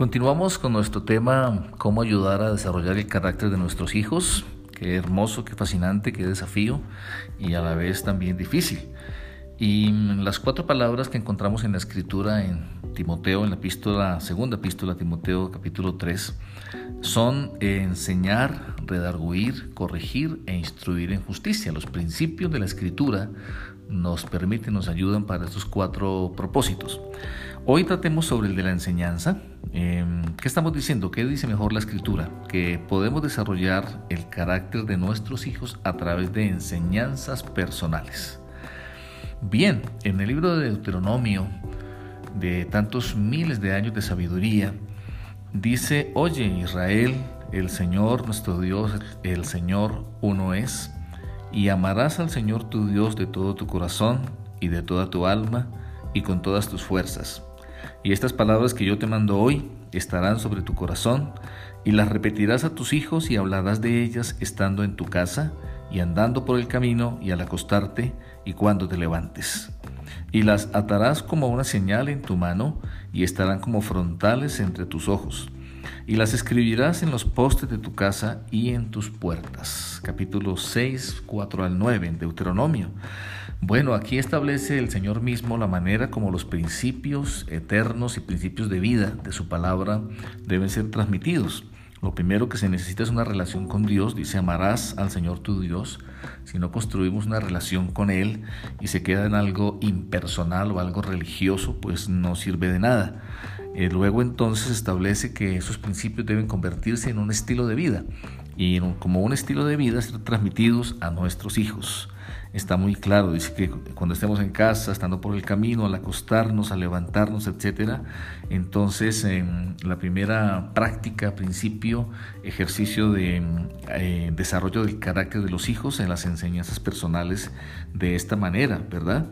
Continuamos con nuestro tema, cómo ayudar a desarrollar el carácter de nuestros hijos. Qué hermoso, qué fascinante, qué desafío y a la vez también difícil. Y las cuatro palabras que encontramos en la escritura en Timoteo, en la epístola, segunda epístola Timoteo capítulo 3, son enseñar, redarguir, corregir e instruir en justicia. Los principios de la escritura nos permiten, nos ayudan para estos cuatro propósitos. Hoy tratemos sobre el de la enseñanza. Em, ¿Qué estamos diciendo? ¿Qué dice mejor la escritura? Que podemos desarrollar el carácter de nuestros hijos a través de enseñanzas personales. Bien, en el libro de Deuteronomio, de tantos miles de años de sabiduría, dice, oye Israel, el Señor nuestro Dios, el Señor uno es, y amarás al Señor tu Dios de todo tu corazón y de toda tu alma y con todas tus fuerzas. Y estas palabras que yo te mando hoy estarán sobre tu corazón, y las repetirás a tus hijos y hablarás de ellas estando en tu casa y andando por el camino y al acostarte y cuando te levantes. Y las atarás como una señal en tu mano y estarán como frontales entre tus ojos. Y las escribirás en los postes de tu casa y en tus puertas. Capítulo 6, 4 al 9 en Deuteronomio. Bueno, aquí establece el Señor mismo la manera como los principios eternos y principios de vida de su palabra deben ser transmitidos. Lo primero que se necesita es una relación con Dios. Dice, amarás al Señor tu Dios. Si no construimos una relación con Él y se queda en algo impersonal o algo religioso, pues no sirve de nada. Eh, luego entonces establece que esos principios deben convertirse en un estilo de vida y como un estilo de vida ser transmitidos a nuestros hijos está muy claro. Dice que cuando estemos en casa, estando por el camino, al acostarnos, al levantarnos, etcétera, entonces en la primera práctica, principio, ejercicio de eh, desarrollo del carácter de los hijos en las enseñanzas personales de esta manera, ¿verdad?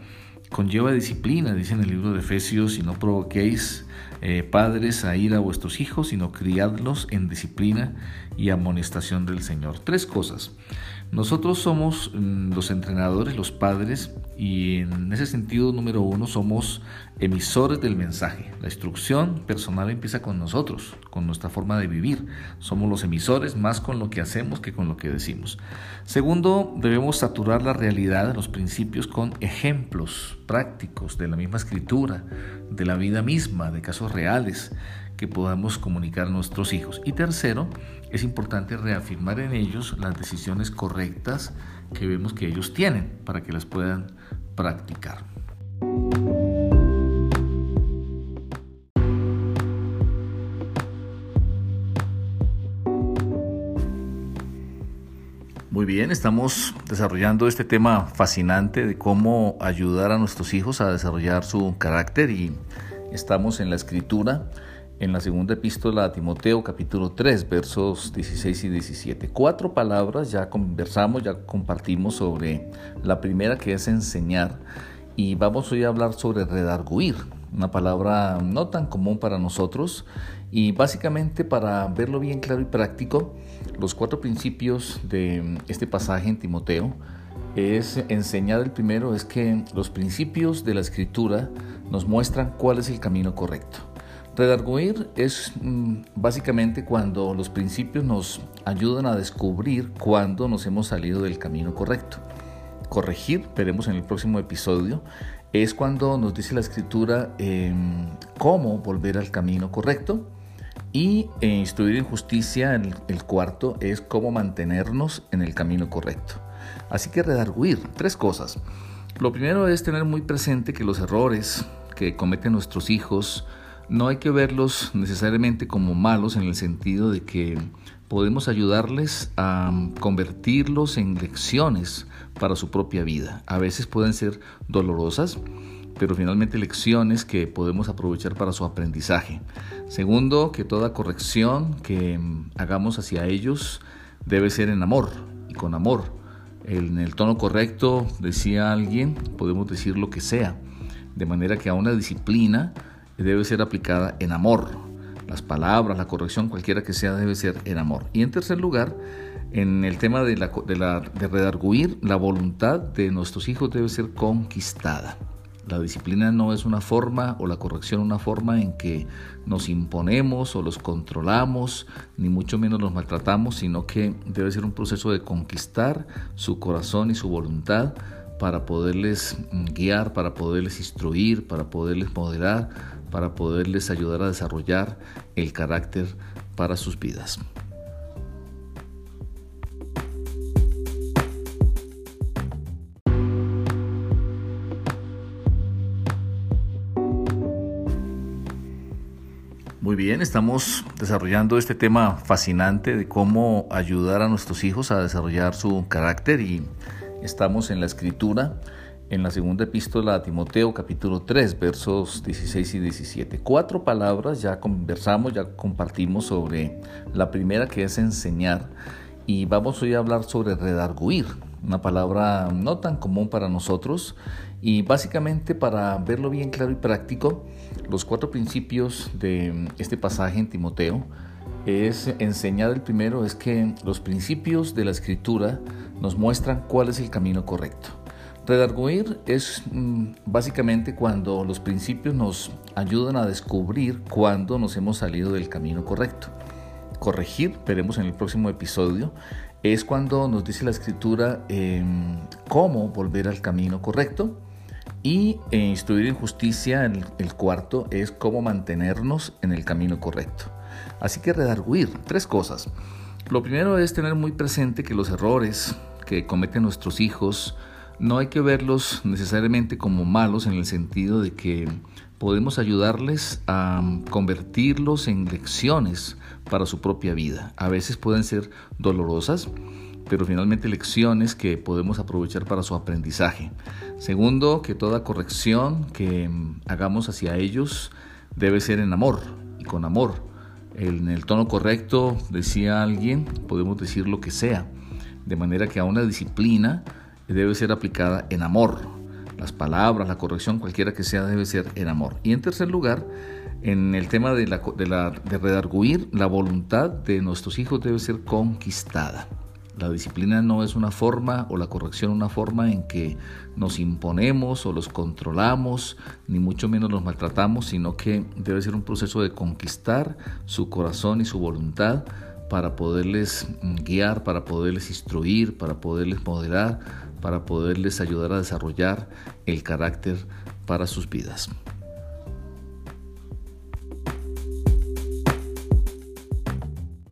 Conlleva disciplina, dice en el libro de Efesios, y no provoquéis eh, padres a ir a vuestros hijos, sino criadlos en disciplina y amonestación del Señor. Tres cosas. Nosotros somos mm, los entrenadores, los padres, y en ese sentido, número uno, somos emisores del mensaje. La instrucción personal empieza con nosotros, con nuestra forma de vivir. Somos los emisores más con lo que hacemos que con lo que decimos. Segundo, debemos saturar la realidad, los principios, con ejemplos prácticos de la misma escritura, de la vida misma, de casos reales que podamos comunicar a nuestros hijos. Y tercero, es importante reafirmar en ellos las decisiones correctas que vemos que ellos tienen para que las puedan practicar. Muy bien, estamos desarrollando este tema fascinante de cómo ayudar a nuestros hijos a desarrollar su carácter y estamos en la escritura en la segunda epístola a Timoteo capítulo 3 versos 16 y 17. Cuatro palabras ya conversamos, ya compartimos sobre la primera que es enseñar y vamos hoy a hablar sobre redarguir, una palabra no tan común para nosotros y básicamente para verlo bien claro y práctico, los cuatro principios de este pasaje en Timoteo es enseñar el primero es que los principios de la escritura nos muestran cuál es el camino correcto. Redarguir es mm, básicamente cuando los principios nos ayudan a descubrir cuándo nos hemos salido del camino correcto. Corregir, veremos en el próximo episodio, es cuando nos dice la escritura em, cómo volver al camino correcto. Y eh, instruir en justicia, el, el cuarto, es cómo mantenernos en el camino correcto. Así que redarguir, tres cosas. Lo primero es tener muy presente que los errores que cometen nuestros hijos, no hay que verlos necesariamente como malos en el sentido de que podemos ayudarles a convertirlos en lecciones para su propia vida. A veces pueden ser dolorosas, pero finalmente lecciones que podemos aprovechar para su aprendizaje. Segundo, que toda corrección que hagamos hacia ellos debe ser en amor y con amor. En el tono correcto, decía alguien, podemos decir lo que sea, de manera que a una disciplina debe ser aplicada en amor. Las palabras, la corrección, cualquiera que sea, debe ser en amor. Y en tercer lugar, en el tema de, la, de, la, de redarguir, la voluntad de nuestros hijos debe ser conquistada. La disciplina no es una forma o la corrección una forma en que nos imponemos o los controlamos, ni mucho menos los maltratamos, sino que debe ser un proceso de conquistar su corazón y su voluntad para poderles guiar, para poderles instruir, para poderles moderar, para poderles ayudar a desarrollar el carácter para sus vidas. Muy bien, estamos desarrollando este tema fascinante de cómo ayudar a nuestros hijos a desarrollar su carácter y estamos en la escritura en la segunda epístola a Timoteo capítulo 3 versos 16 y 17. Cuatro palabras ya conversamos, ya compartimos sobre la primera que es enseñar y vamos hoy a hablar sobre redarguir, una palabra no tan común para nosotros y básicamente para verlo bien claro y práctico, los cuatro principios de este pasaje en Timoteo es enseñar el primero es que los principios de la escritura nos muestran cuál es el camino correcto. Redarguir es mm, básicamente cuando los principios nos ayudan a descubrir cuándo nos hemos salido del camino correcto. Corregir, veremos en el próximo episodio, es cuando nos dice la escritura em, cómo volver al camino correcto. Y eh, instruir en justicia, el, el cuarto, es cómo mantenernos en el camino correcto. Así que redarguir, tres cosas. Lo primero es tener muy presente que los errores que cometen nuestros hijos, no hay que verlos necesariamente como malos en el sentido de que podemos ayudarles a convertirlos en lecciones para su propia vida. A veces pueden ser dolorosas, pero finalmente lecciones que podemos aprovechar para su aprendizaje. Segundo, que toda corrección que hagamos hacia ellos debe ser en amor y con amor. En el tono correcto, decía alguien, podemos decir lo que sea, de manera que a una disciplina debe ser aplicada en amor. Las palabras, la corrección, cualquiera que sea, debe ser en amor. Y en tercer lugar, en el tema de, la, de, la, de redarguir, la voluntad de nuestros hijos debe ser conquistada. La disciplina no es una forma o la corrección una forma en que nos imponemos o los controlamos, ni mucho menos los maltratamos, sino que debe ser un proceso de conquistar su corazón y su voluntad para poderles guiar, para poderles instruir, para poderles moderar, para poderles ayudar a desarrollar el carácter para sus vidas.